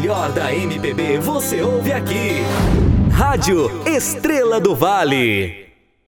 melhor da MPB você ouve aqui. Rádio Estrela do Vale.